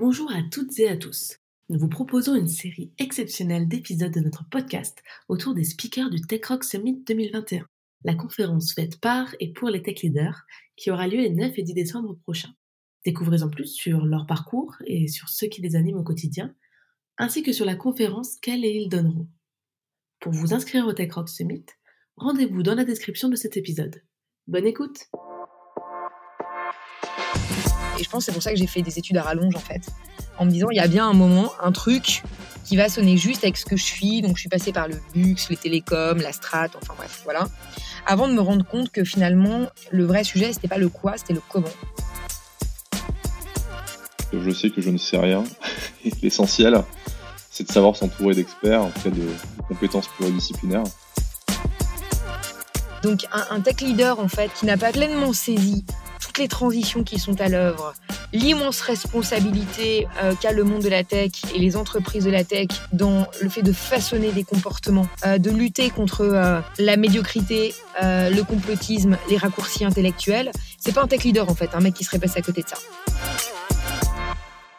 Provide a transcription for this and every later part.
Bonjour à toutes et à tous. Nous vous proposons une série exceptionnelle d'épisodes de notre podcast autour des speakers du Tech Rock Summit 2021, la conférence faite par et pour les tech leaders qui aura lieu les 9 et 10 décembre prochains. Découvrez en plus sur leur parcours et sur ceux qui les animent au quotidien, ainsi que sur la conférence qu'elles et ils donneront. Pour vous inscrire au Tech Rock Summit, rendez-vous dans la description de cet épisode. Bonne écoute Et je pense que c'est pour ça que j'ai fait des études à rallonge en fait. En me disant, il y a bien un moment, un truc qui va sonner juste avec ce que je suis. Donc je suis passée par le luxe, les télécoms, la strat, enfin bref, voilà. Avant de me rendre compte que finalement, le vrai sujet, c'était pas le quoi, c'était le comment. Je sais que je ne sais rien. L'essentiel, c'est de savoir s'entourer d'experts, en fait de, de compétences pluridisciplinaires. Donc un, un, tech leader en fait qui n'a pas pleinement saisi les transitions qui sont à l'œuvre, l'immense responsabilité euh, qu'a le monde de la tech et les entreprises de la tech dans le fait de façonner des comportements, euh, de lutter contre euh, la médiocrité, le complotisme, les raccourcis intellectuels. C'est pas un tech leader en fait, un mec qui serait passé à côté de ça.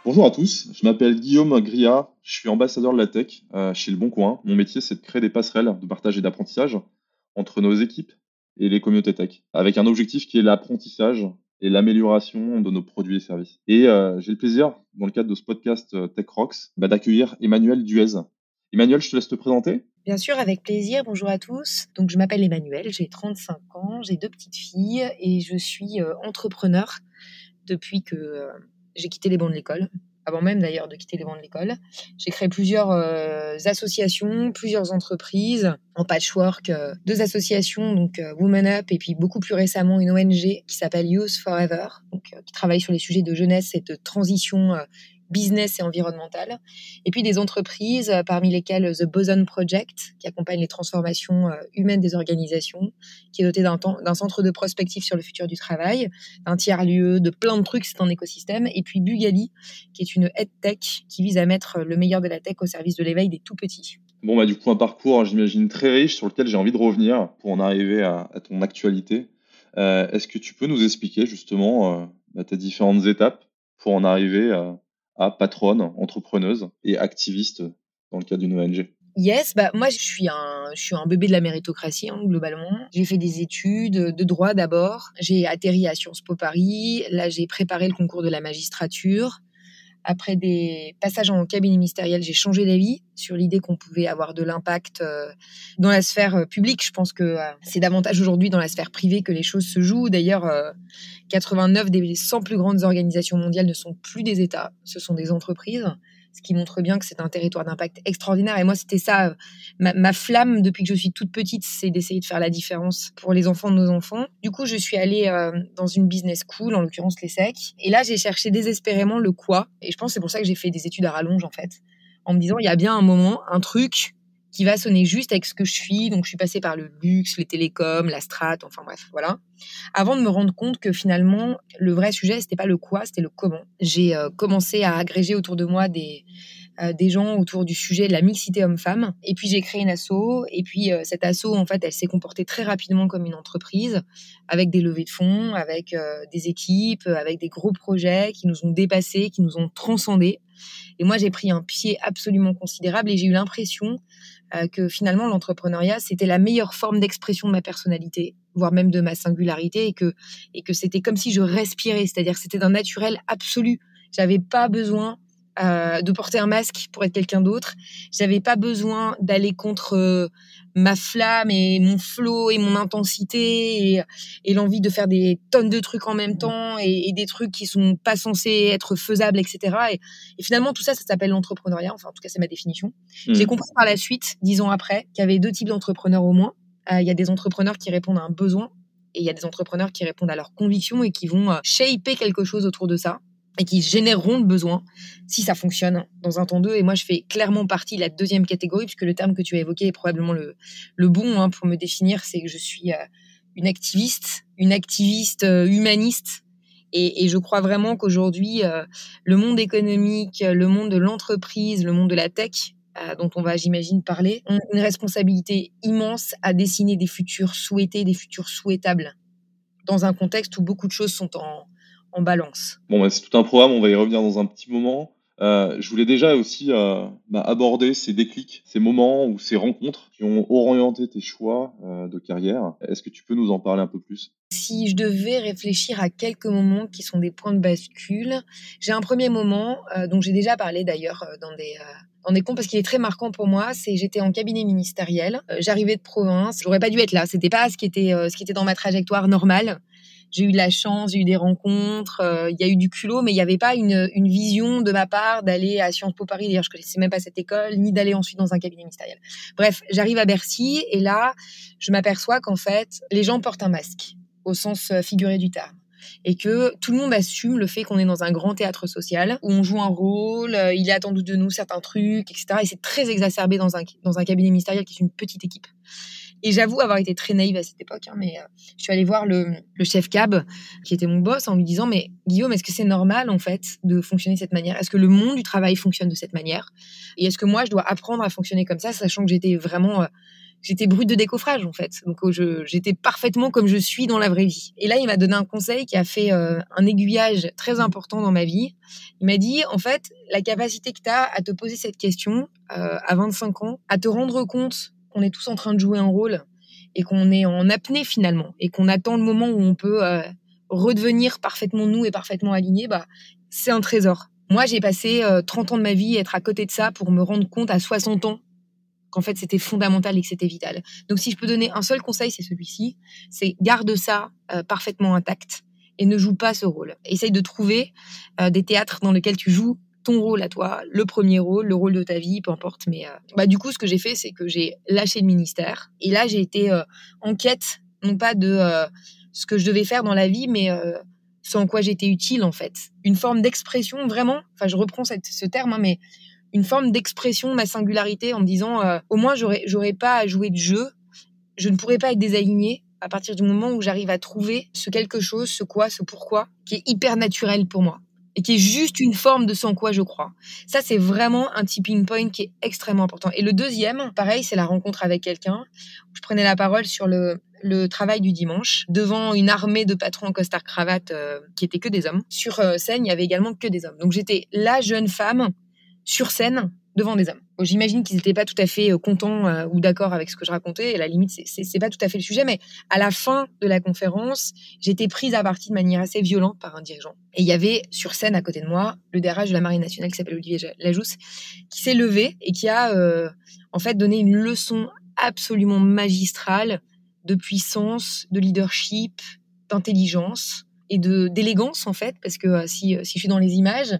Bonjour à tous, je m'appelle Guillaume Gria, je suis ambassadeur de la tech chez Le Bon Coin. Mon métier c'est de créer des passerelles de partage et d'apprentissage entre nos équipes et les communautés tech, avec un objectif qui est l'apprentissage et l'amélioration de nos produits et services. Et euh, j'ai le plaisir, dans le cadre de ce podcast euh, Tech Rocks, bah, d'accueillir Emmanuel Duez. Emmanuel, je te laisse te présenter. Bien sûr, avec plaisir. Bonjour à tous. Donc, je m'appelle Emmanuel, j'ai 35 ans, j'ai deux petites filles et je suis euh, entrepreneur depuis que j'ai quitté les bancs de l'école avant même d'ailleurs de quitter les bancs de l'école. J'ai créé plusieurs euh, associations, plusieurs entreprises en patchwork, euh, deux associations, donc euh, Women Up et puis beaucoup plus récemment une ONG qui s'appelle Youth Forever, donc, qui travaille sur les sujets de jeunesse et de transition business et environnemental, et puis des entreprises euh, parmi lesquelles The Boson Project, qui accompagne les transformations euh, humaines des organisations, qui est doté d'un centre de prospective sur le futur du travail, d'un tiers-lieu, de plein de trucs, c'est un écosystème, et puis Bugali, qui est une tech qui vise à mettre le meilleur de la tech au service de l'éveil des tout petits. Bon, bah, du coup, un parcours, j'imagine, très riche sur lequel j'ai envie de revenir pour en arriver à, ton actualité. Euh, Est-ce que tu peux nous expliquer justement euh, bah, tes différentes étapes pour en arriver à, patronne, entrepreneuse et activiste dans le cadre d'une ONG Yes, bah moi je suis un je suis un bébé de la méritocratie hein, globalement. J'ai fait des études de droit d'abord, j'ai atterri à Sciences Po Paris, là j'ai préparé le concours de la magistrature. Après des passages en cabinet ministériel, j'ai changé d'avis sur l'idée qu'on pouvait avoir de l'impact euh, dans la sphère euh, publique. Je pense que euh, c'est davantage aujourd'hui dans la sphère privée que les choses se jouent. D'ailleurs, 89 des 100 plus grandes organisations mondiales ne sont plus des États, ce sont des entreprises ce qui montre bien que c'est un territoire d'impact extraordinaire. Et moi, c'était ça, ma, flamme depuis que je suis toute petite, c'est d'essayer de faire la différence pour les enfants de nos enfants. Du coup, je suis allée euh, dans une business school, en l'occurrence l'ESSEC. Et là, j'ai cherché désespérément le quoi. Et je pense que c'est pour ça que j'ai fait des études à rallonge, en fait. En me disant, il y a bien un moment, un truc qui va sonner juste avec ce que je suis. Donc, je suis passée par le luxe, les télécoms, la strat, enfin bref, voilà. Avant de me rendre compte que finalement, le vrai sujet, c'était pas le quoi, c'était le comment. J'ai euh, commencé à agréger autour de moi des, euh, des gens autour du sujet de la mixité homme-femme. Et puis, j'ai créé une asso. Et puis, euh, cette asso, en fait, elle s'est comportée très rapidement comme une entreprise, avec des levées de fonds, avec des équipes, avec des gros projets qui nous ont dépassés, qui nous ont transcendés. Et moi, j'ai pris un pied absolument considérable et j'ai eu l'impression euh, que finalement l'entrepreneuriat c'était la meilleure forme d'expression de ma personnalité, voire même de ma singularité, et que et que c'était comme si je respirais, c'est-à-dire c'était d'un naturel absolu. J'avais pas besoin euh, de porter un masque pour être quelqu'un d'autre. J'avais pas besoin d'aller contre euh, ma flamme et mon flot et mon intensité et, et l'envie de faire des tonnes de trucs en même temps et, et, des trucs qui sont pas censés être faisables, etc. Et, et finalement, tout ça, ça s'appelle l'entrepreneuriat. Enfin, en tout cas, c'est ma définition. Mmh. J'ai compris par la suite, dix ans après, qu'il y avait deux types d'entrepreneurs au moins. Euh, il y a des entrepreneurs qui répondent à un besoin et il y a des entrepreneurs qui répondent à leurs convictions et qui vont shaper quelque chose autour de ça et qui généreront le besoin si ça fonctionne dans un temps 2. Et moi, je fais clairement partie de la deuxième catégorie, puisque le terme que tu as évoqué est probablement le, le bon hein, pour me définir, c'est que je suis euh, une activiste, une activiste euh, humaniste. Et, je crois vraiment qu'aujourd'hui, euh, le monde économique, le monde de l'entreprise, le monde de la tech, dont on va, j'imagine, parler, ont une responsabilité immense à dessiner des futurs souhaités, des futurs souhaitables, dans un contexte où beaucoup de choses sont en en balance. Bon, bah, c'est tout un programme, on va y revenir dans un petit moment. Euh, je voulais déjà aussi euh, bah, aborder ces déclics, ces moments ou ces rencontres qui ont orienté tes choix euh, de carrière. Est-ce que tu peux nous en parler un peu plus? Si je devais réfléchir à quelques moments qui sont des points de bascule, j'ai un premier moment dont j'ai déjà parlé d'ailleurs dans des dans des comptes parce qu'il est très marquant pour moi. C'est j'étais en cabinet ministériel, j'arrivais de province, j'aurais pas dû être là. C'était pas ce qui était ce qui était dans ma trajectoire normale j'ai eu de la chance, j'ai eu des rencontres, euh, il y a eu du culot, mais il n'y avait pas une, une, vision de ma part d'aller à Sciences Po Paris. D'ailleurs, je connaissais même pas cette école, ni d'aller ensuite dans un cabinet ministériel. Bref, j'arrive à Bercy et là, je m'aperçois qu'en fait, les gens portent un masque au sens euh, figuré du terme et que tout le monde assume le fait qu'on est dans un grand théâtre social où on joue un rôle, euh, il est attendu de nous certains trucs, etc. Et c'est très exacerbé dans un, dans un cabinet ministériel qui est une petite équipe. Et j'avoue avoir été très naïve à cette époque, hein, mais euh, je suis allée voir le, chef cab, qui était mon boss, en lui disant, mais Guillaume, est-ce que c'est normal, en fait, de fonctionner de cette manière? Est-ce que le monde du travail fonctionne de cette manière? Et est-ce que moi, je dois apprendre à fonctionner comme ça, sachant que j'étais vraiment... Euh, j'étais brute de décoffrage en fait? Donc euh, j'étais parfaitement comme je suis dans la vraie vie. Et là, il m'a donné un conseil qui a fait un aiguillage très important dans ma vie. Il m'a dit en fait, la capacité que tu as à te poser cette question à 25 ans, à te rendre compte qu'on est tous en train de jouer un rôle et qu'on est en apnée finalement et qu'on attend le moment où on peut euh, redevenir parfaitement nous et parfaitement aligné, bah, c'est un trésor. Moi, j'ai passé 30 euh, ans de ma vie à être à côté de ça pour me rendre compte à 60 ans qu'en fait c'était fondamental et que c'était vital. Donc si je peux donner un seul conseil, c'est celui-ci, c'est garde ça euh, parfaitement intact et ne joue pas ce rôle. Essaye de trouver des théâtres dans lesquels tu joues ton rôle à toi, le premier rôle, le rôle de ta vie, peu importe. Mais euh, bah, du coup, ce que j'ai fait, c'est que j'ai lâché le ministère. Et là, j'ai été euh, en quête, non pas de euh, ce que je devais faire dans la vie, mais ce en quoi j'étais utile, en fait. Une forme d'expression, vraiment, enfin, je reprends ce terme, hein, mais une forme d'expression de ma singularité en me disant, au moins, j'aurais, pas à jouer de jeu, je ne pourrais pas être désaligné à partir du moment où j'arrive à trouver ce quelque chose, ce quoi, ce pourquoi, qui est hyper naturel pour moi et qui est juste une forme de sans quoi je crois. Ça, c'est vraiment un tipping point qui est extrêmement important. Et le deuxième, pareil, c'est la rencontre avec quelqu'un. Je prenais la parole sur le, travail du dimanche devant une armée de patrons en costard cravate euh, qui étaient que des hommes. Sur euh, scène, il y avait également que des hommes. Donc j'étais la jeune femme sur scène devant des hommes. J'imagine qu'ils n'étaient pas tout à fait euh, contents euh, ou d'accord avec ce que je racontais. Et à la limite, c'est pas tout à fait le sujet. Mais à la fin de la conférence, j'étais prise à partie de manière assez violente par un dirigeant. Et il y avait sur scène à côté de moi le DRH de la Marine nationale qui s'appelle Olivier Lajousse, qui s'est levé et qui a euh, en fait donné une leçon absolument magistrale de puissance, de leadership, d'intelligence et d'élégance en fait, parce que si, je suis dans les images,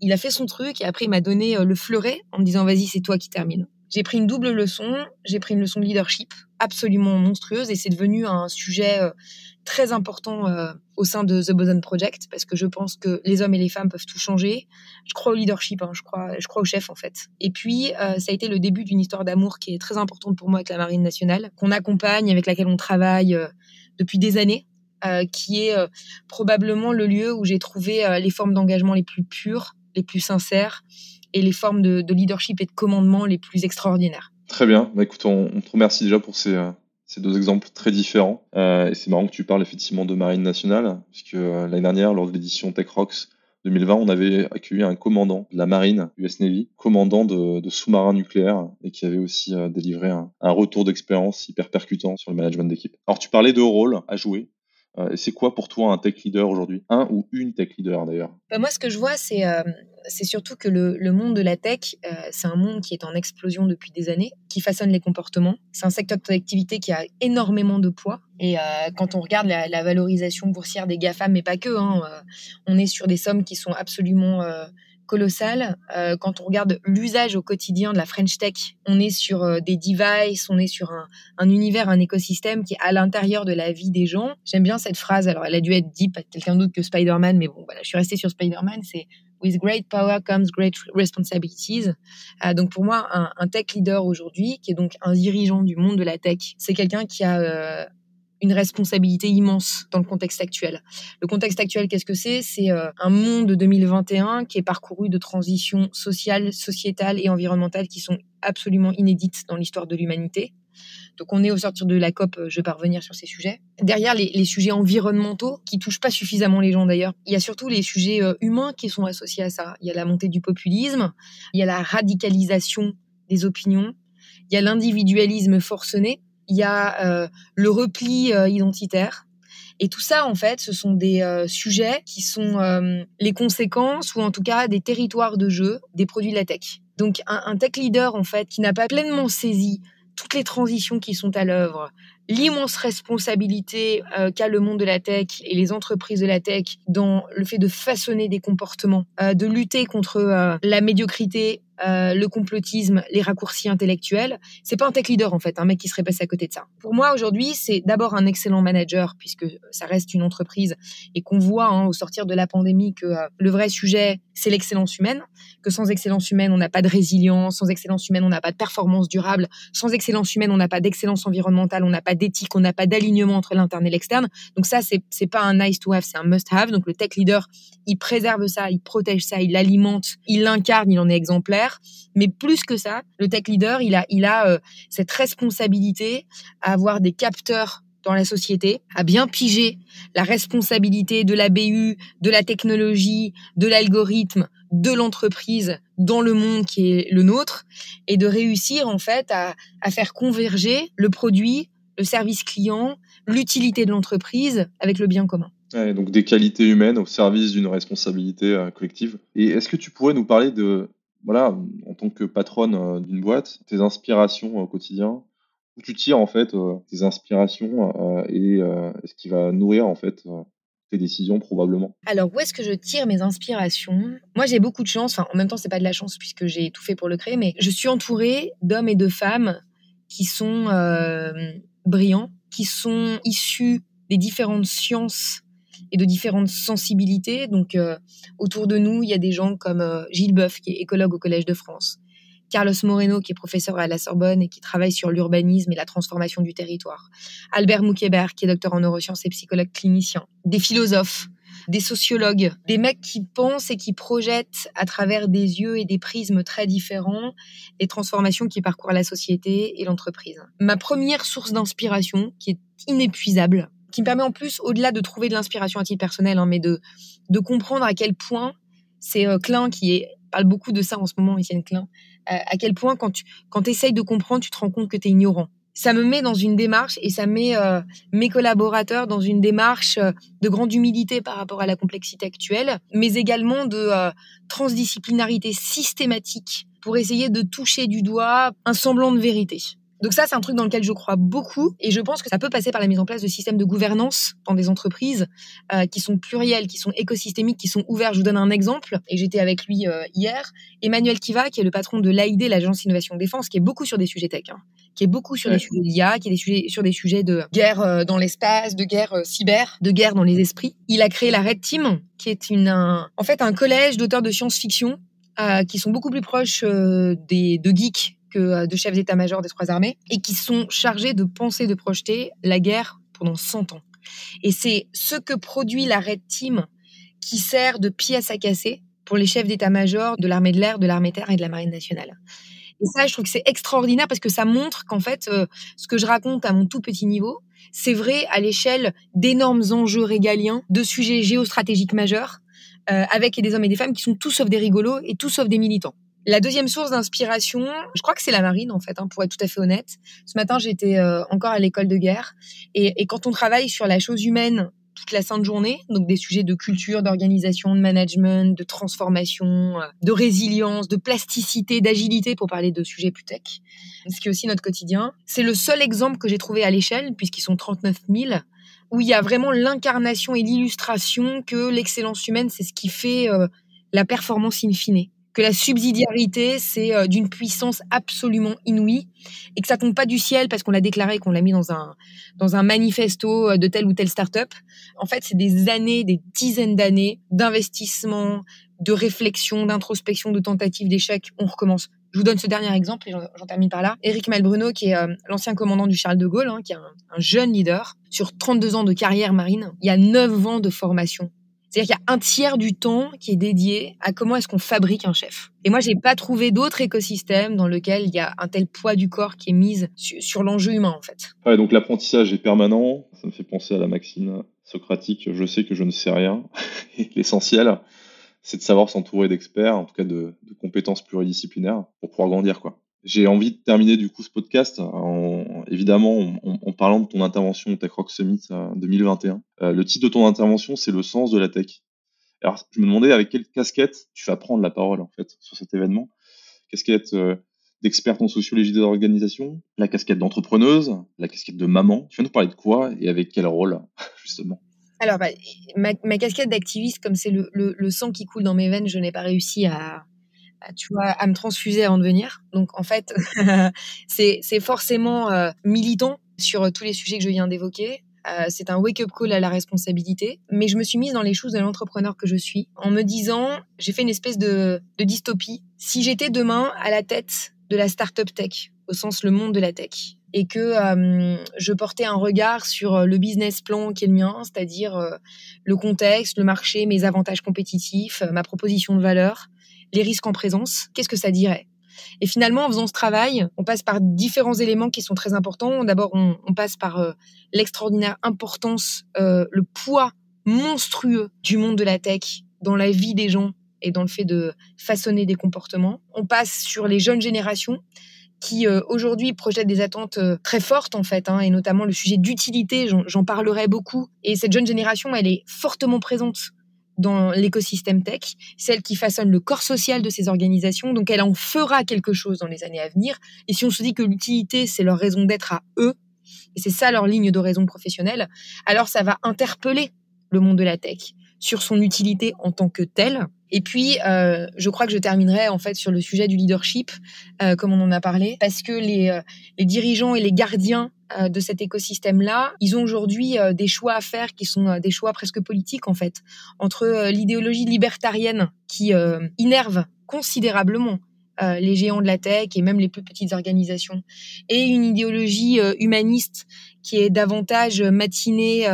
il a fait son truc et après il m'a donné euh, le fleuret en me disant vas-y c'est toi qui termine. J'ai pris une double leçon, j'ai pris une leçon de leadership absolument monstrueuse et c'est devenu un sujet euh, très important au sein de The Boson Project parce que je pense que les hommes et les femmes peuvent tout changer. Je crois au leadership, hein, je crois au chef en fait. Et puis ça a été le début d'une histoire d'amour qui est très importante pour moi avec la Marine nationale, qu'on accompagne, avec laquelle on travaille depuis des années. Euh, qui est euh, probablement le lieu où j'ai trouvé euh, les formes d'engagement les plus pures, les plus sincères et les formes de, leadership et de commandement les plus extraordinaires. Très bien. Bah, écoute, on, te remercie déjà pour ces, deux exemples très différents. et c'est marrant que tu parles effectivement de Marine nationale, puisque l'année dernière, lors de l'édition Tech Rocks 2020, on avait accueilli un commandant de la marine US Navy, commandant de, sous-marins nucléaires, et qui avait aussi délivré un, un retour d'expérience hyper percutant sur le management d'équipe. Alors tu parlais de rôle à jouer. Euh, c'est quoi pour toi un tech leader aujourd'hui? Un ou une tech leader d'ailleurs? Bah Moi, ce que je vois, c'est euh, surtout que le, monde de la tech, euh, c'est un monde qui est en explosion depuis des années, qui façonne les comportements. C'est un secteur d'activité qui a énormément de poids. Et quand on regarde la, valorisation boursière des GAFA, mais pas que, hein, on est sur des sommes qui sont absolument. Euh, quand on regarde l'usage au quotidien de la French Tech, on est sur euh, des devices, on est sur un, univers, un écosystème qui est à l'intérieur de la vie des gens. J'aime bien cette phrase. Alors, elle a dû être dite par quelqu'un d'autre que Spider-Man, mais bon, voilà, je suis restée sur Spider-Man. C'est With great power comes great responsibilities. Euh, donc pour moi, un, tech leader aujourd'hui, qui est donc un dirigeant du monde de la tech, c'est quelqu'un qui a une responsabilité immense dans le contexte actuel. Le contexte actuel, qu'est-ce que c'est? C'est euh, un monde 2021 qui est parcouru de transitions sociales, sociétales et environnementales qui sont absolument inédites dans l'histoire de l'humanité. Donc on est au sortir de la COP, je vais pas revenir sur ces sujets. Derrière les, les sujets environnementaux, qui touchent pas suffisamment les gens d'ailleurs, il y a surtout les sujets humains qui sont associés à ça. Il y a la montée du populisme, il y a la radicalisation des opinions, il y a l'individualisme forcené, il y a euh, le repli euh, identitaire. Et tout ça, en fait, ce sont des euh, sujets qui sont les conséquences, ou en tout cas des territoires de jeu des produits de la tech. Donc un, tech leader, en fait, qui n'a pas pleinement saisi toutes les transitions qui sont à l'œuvre, l'immense responsabilité qu'a le monde de la tech et les entreprises de la tech dans le fait de façonner des comportements, de lutter contre la médiocrité, le complotisme, les raccourcis intellectuels. C'est pas un tech leader en fait, un mec qui serait passé à côté de ça. Pour moi aujourd'hui, c'est d'abord un excellent manager puisque ça reste une entreprise et qu'on voit hein, au sortir de la pandémie que le vrai sujet c'est l'excellence humaine, que sans excellence humaine on n'a pas de résilience, sans excellence humaine on n'a pas de performance durable, sans excellence humaine on n'a pas d'excellence environnementale, on n'a pas d'éthique, on n'a pas d'alignement entre l'interne et l'externe. Donc ça, c'est c'est pas un nice to have, c'est un must have. Donc le tech leader, il préserve ça, il protège ça, il l'alimente, il l'incarne, il en est exemplaire. Mais plus que ça, le tech leader, il a il a euh, cette responsabilité à avoir des capteurs dans la société, à bien piger la responsabilité de la BU, de la technologie, de l'algorithme, de l'entreprise dans le monde qui est le nôtre, et de réussir en fait à, faire converger le produit, le service client, l'utilité de l'entreprise avec le bien commun. donc des qualités humaines au service d'une responsabilité euh, collective. Et est-ce que tu pourrais nous parler de, voilà, en tant que patronne euh, d'une boîte, tes inspirations au quotidien, où tu tires en fait euh, tes inspirations et ce qui va nourrir en fait tes décisions probablement. Alors où est-ce que je tire mes inspirations? Moi j'ai beaucoup de chance, enfin en même temps c'est pas de la chance puisque j'ai tout fait pour le créer, mais je suis entourée d'hommes et de femmes qui sont brillants, qui sont issus des différentes sciences et de différentes sensibilités. Donc, euh, autour de nous, il y a des gens comme euh, Gilles Boeuf, qui est écologue au Collège de France, Carlos Moreno, qui est professeur à la Sorbonne et qui travaille sur l'urbanisme et la transformation du territoire, Albert Moukébert, qui est docteur en neurosciences et psychologue clinicien, des philosophes, des sociologues, des mecs qui pensent et qui projettent à travers des yeux et des prismes très différents les transformations qui parcourent la société et l'entreprise. Ma première source d'inspiration, qui est inépuisable, qui me permet en plus, au-delà de trouver de l'inspiration à titre personnel, hein, mais de, de comprendre à quel point c'est euh, Klein qui parle beaucoup de ça en ce moment, Étienne Klein, euh, à quel point quand tu quand essayes de comprendre, tu te rends compte que tu es ignorant ça me met dans une démarche et ça met euh, mes collaborateurs dans une démarche euh, de grande humilité par rapport à la complexité actuelle, mais également de transdisciplinarité systématique pour essayer de toucher du doigt un semblant de vérité. Donc ça, c'est un truc dans lequel je crois beaucoup et je pense que ça peut passer par la mise en place de systèmes de gouvernance dans des entreprises euh, qui sont pluriels, qui sont écosystémiques, qui sont ouverts. Je vous donne un exemple et j'étais avec lui euh, hier. Emmanuel Kiva, qui est le patron de l'AID, l'Agence Innovation Défense, qui est beaucoup sur des sujets tech, hein, qui est beaucoup sur des sujets d'IA, qui est des sujets, sur des sujets de guerre euh, dans l'espace, de guerre cyber, de guerre dans les esprits. Il a créé la Red Team, qui est une, en fait un collège d'auteurs de science-fiction qui sont beaucoup plus proches des, de geeks euh, de chefs d'état-major des trois armées, et qui sont chargés de penser, de projeter la guerre pendant 100 ans. Et c'est ce que produit la Red Team qui sert de pièce à casser pour les chefs d'état-major de l'armée de l'air, de l'armée terre et de la marine nationale. Et ça, je trouve que c'est extraordinaire parce que ça montre qu'en fait, euh, ce que je raconte à mon tout petit niveau, c'est vrai à l'échelle d'énormes enjeux régaliens, de sujets géostratégiques majeurs, euh, avec des hommes et des femmes qui sont tous sauf des rigolos et tous sauf des militants. La deuxième source d'inspiration, je crois que c'est la marine en fait, hein, pour être tout à fait honnête. Ce matin, j'étais euh, encore à l'école de guerre et, quand on travaille sur la chose humaine toute la sainte journée, donc des sujets de culture, d'organisation, de management, de transformation, euh, de résilience, de plasticité, d'agilité, pour parler de sujets plus tech, ce qui est aussi notre quotidien. C'est le seul exemple que j'ai trouvé à l'échelle, puisqu'ils sont 39 000, où il y a vraiment l'incarnation et l'illustration que l'excellence humaine, c'est ce qui fait euh, la performance in fine que la subsidiarité, c'est euh, d'une puissance absolument inouïe et que ça tombe pas du ciel parce qu'on l'a déclaré, qu'on l'a mis dans un, dans un manifesto euh, de telle ou telle start-up. En fait, c'est des années, des dizaines d'années d'investissement, de réflexion, d'introspection, de tentative d'échec. On recommence. Je vous donne ce dernier exemple et j'en termine par là. Éric Malbruno, qui est euh, l'ancien commandant du Charles de Gaulle, hein, qui est un, un, jeune leader, sur 32 ans de carrière marine, il y a 9 ans de formation C'est-à-dire qu'il y a un tiers du temps qui est dédié à comment est-ce qu'on fabrique un chef. Et moi, j'ai pas trouvé d'autre écosystème dans lequel il y a un tel poids du corps qui est mis sur, l'enjeu humain, en fait. Ouais, donc l'apprentissage est permanent. Ça me fait penser à la maxime socratique. Je sais que je ne sais rien. L'essentiel, c'est de savoir s'entourer d'experts, en tout cas de, de, compétences pluridisciplinaires pour pouvoir grandir, quoi. J'ai envie de terminer du coup ce podcast en, évidemment en, parlant de ton intervention au Summit 2021. Euh, euh, le titre de ton intervention, c'est le sens de la tech. Alors, je me demandais avec quelle casquette tu vas prendre la parole en fait sur cet événement. Casquette euh, d'experte en sociologie des organisations, la casquette d'entrepreneuse, la casquette de maman. Tu vas nous parler de quoi et avec quel rôle justement? Alors, bah, ma, casquette d'activiste, comme c'est le, sang qui coule dans mes veines, je n'ai pas réussi à, tu vois, à me transfuser avant de venir. Donc en fait, c'est forcément euh, militant sur euh, tous les sujets que je viens d'évoquer. Euh, c'est un wake-up call à la responsabilité. Mais je me suis mise dans les choses de l'entrepreneur que je suis en me disant, j'ai fait une espèce de, de dystopie. Si j'étais demain à la tête de la startup tech, au sens le monde de la tech, et que je portais un regard sur le business plan qui est le mien, c'est-à-dire le contexte, le marché, mes avantages compétitifs, ma proposition de valeur, les risques en présence, qu'est-ce que ça dirait? Et finalement, en faisant ce travail, on passe par différents éléments qui sont très importants. D'abord, on, passe par euh, l'extraordinaire importance, euh, le poids monstrueux du monde de la tech dans la vie des gens et dans le fait de façonner des comportements. On passe sur les jeunes générations qui euh, aujourd'hui projettent des attentes très fortes en fait, hein, et notamment le sujet d'utilité, j'en parlerai beaucoup. Et cette jeune génération, elle est fortement présente dans l'écosystème tech, celle qui façonne le corps social de ces organisations. Donc, elle en fera quelque chose dans les années à venir. Et si on se dit que l'utilité, c'est leur raison d'être à eux, et c'est ça leur ligne de raison professionnelle, alors ça va interpeller le monde de la tech sur son utilité en tant que telle. Et puis, euh, je crois que je terminerai en fait sur le sujet du leadership, euh, comme on en a parlé, parce que les, euh, les dirigeants et les gardiens de cet écosystème-là, ils ont aujourd'hui des choix à faire qui sont des choix presque politiques en fait, entre l'idéologie libertarienne qui innerve considérablement les géants de la tech et même les plus petites organisations, et une idéologie humaniste qui est davantage matinée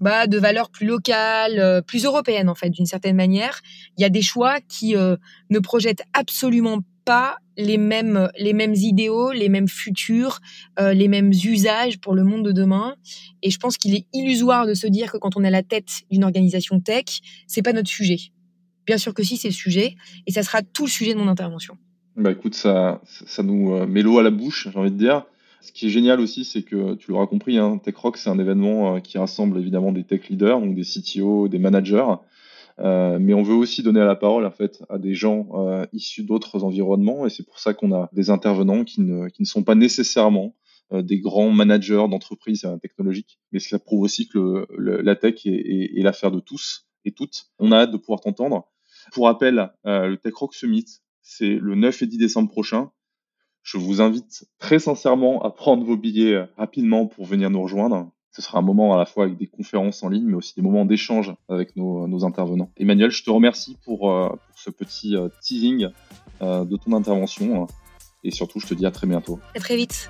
bah, de valeurs plus locales, plus européennes en fait d'une certaine manière. Il y a des choix qui ne projettent absolument pas les mêmes, les mêmes idéaux, les mêmes futurs, euh, les mêmes usages pour le monde de demain. Et je pense qu'il est illusoire de se dire que quand on est à la tête d'une organisation tech, c'est pas notre sujet. Bien sûr que si, c'est le sujet, et ça sera tout le sujet de mon intervention. Bah écoute, ça, ça nous euh, met l'eau à la bouche, j'ai envie de dire. Ce qui est génial aussi, c'est que tu l'auras compris, hein, Tech Rock, c'est un événement euh, qui rassemble évidemment des tech leaders, donc des CTO, des managers, euh, mais on veut aussi donner la parole en fait à des gens euh, issus d'autres environnements et c'est pour ça qu'on a des intervenants qui ne, sont pas nécessairement des grands managers d'entreprises technologiques, mais cela prouve aussi que la tech est, est, est l'affaire de tous et toutes. On a hâte de pouvoir t'entendre. Pour rappel, le Tech Rock Summit, c'est le 9 et 10 décembre prochain. Je vous invite très sincèrement à prendre vos billets rapidement pour venir nous rejoindre ce sera un moment à la fois avec des conférences en ligne, mais aussi des moments d'échange avec nos, intervenants. Emmanuel, je te remercie pour, euh, ce petit euh, teasing euh, de ton intervention. et surtout, je te dis à très bientôt. À très vite.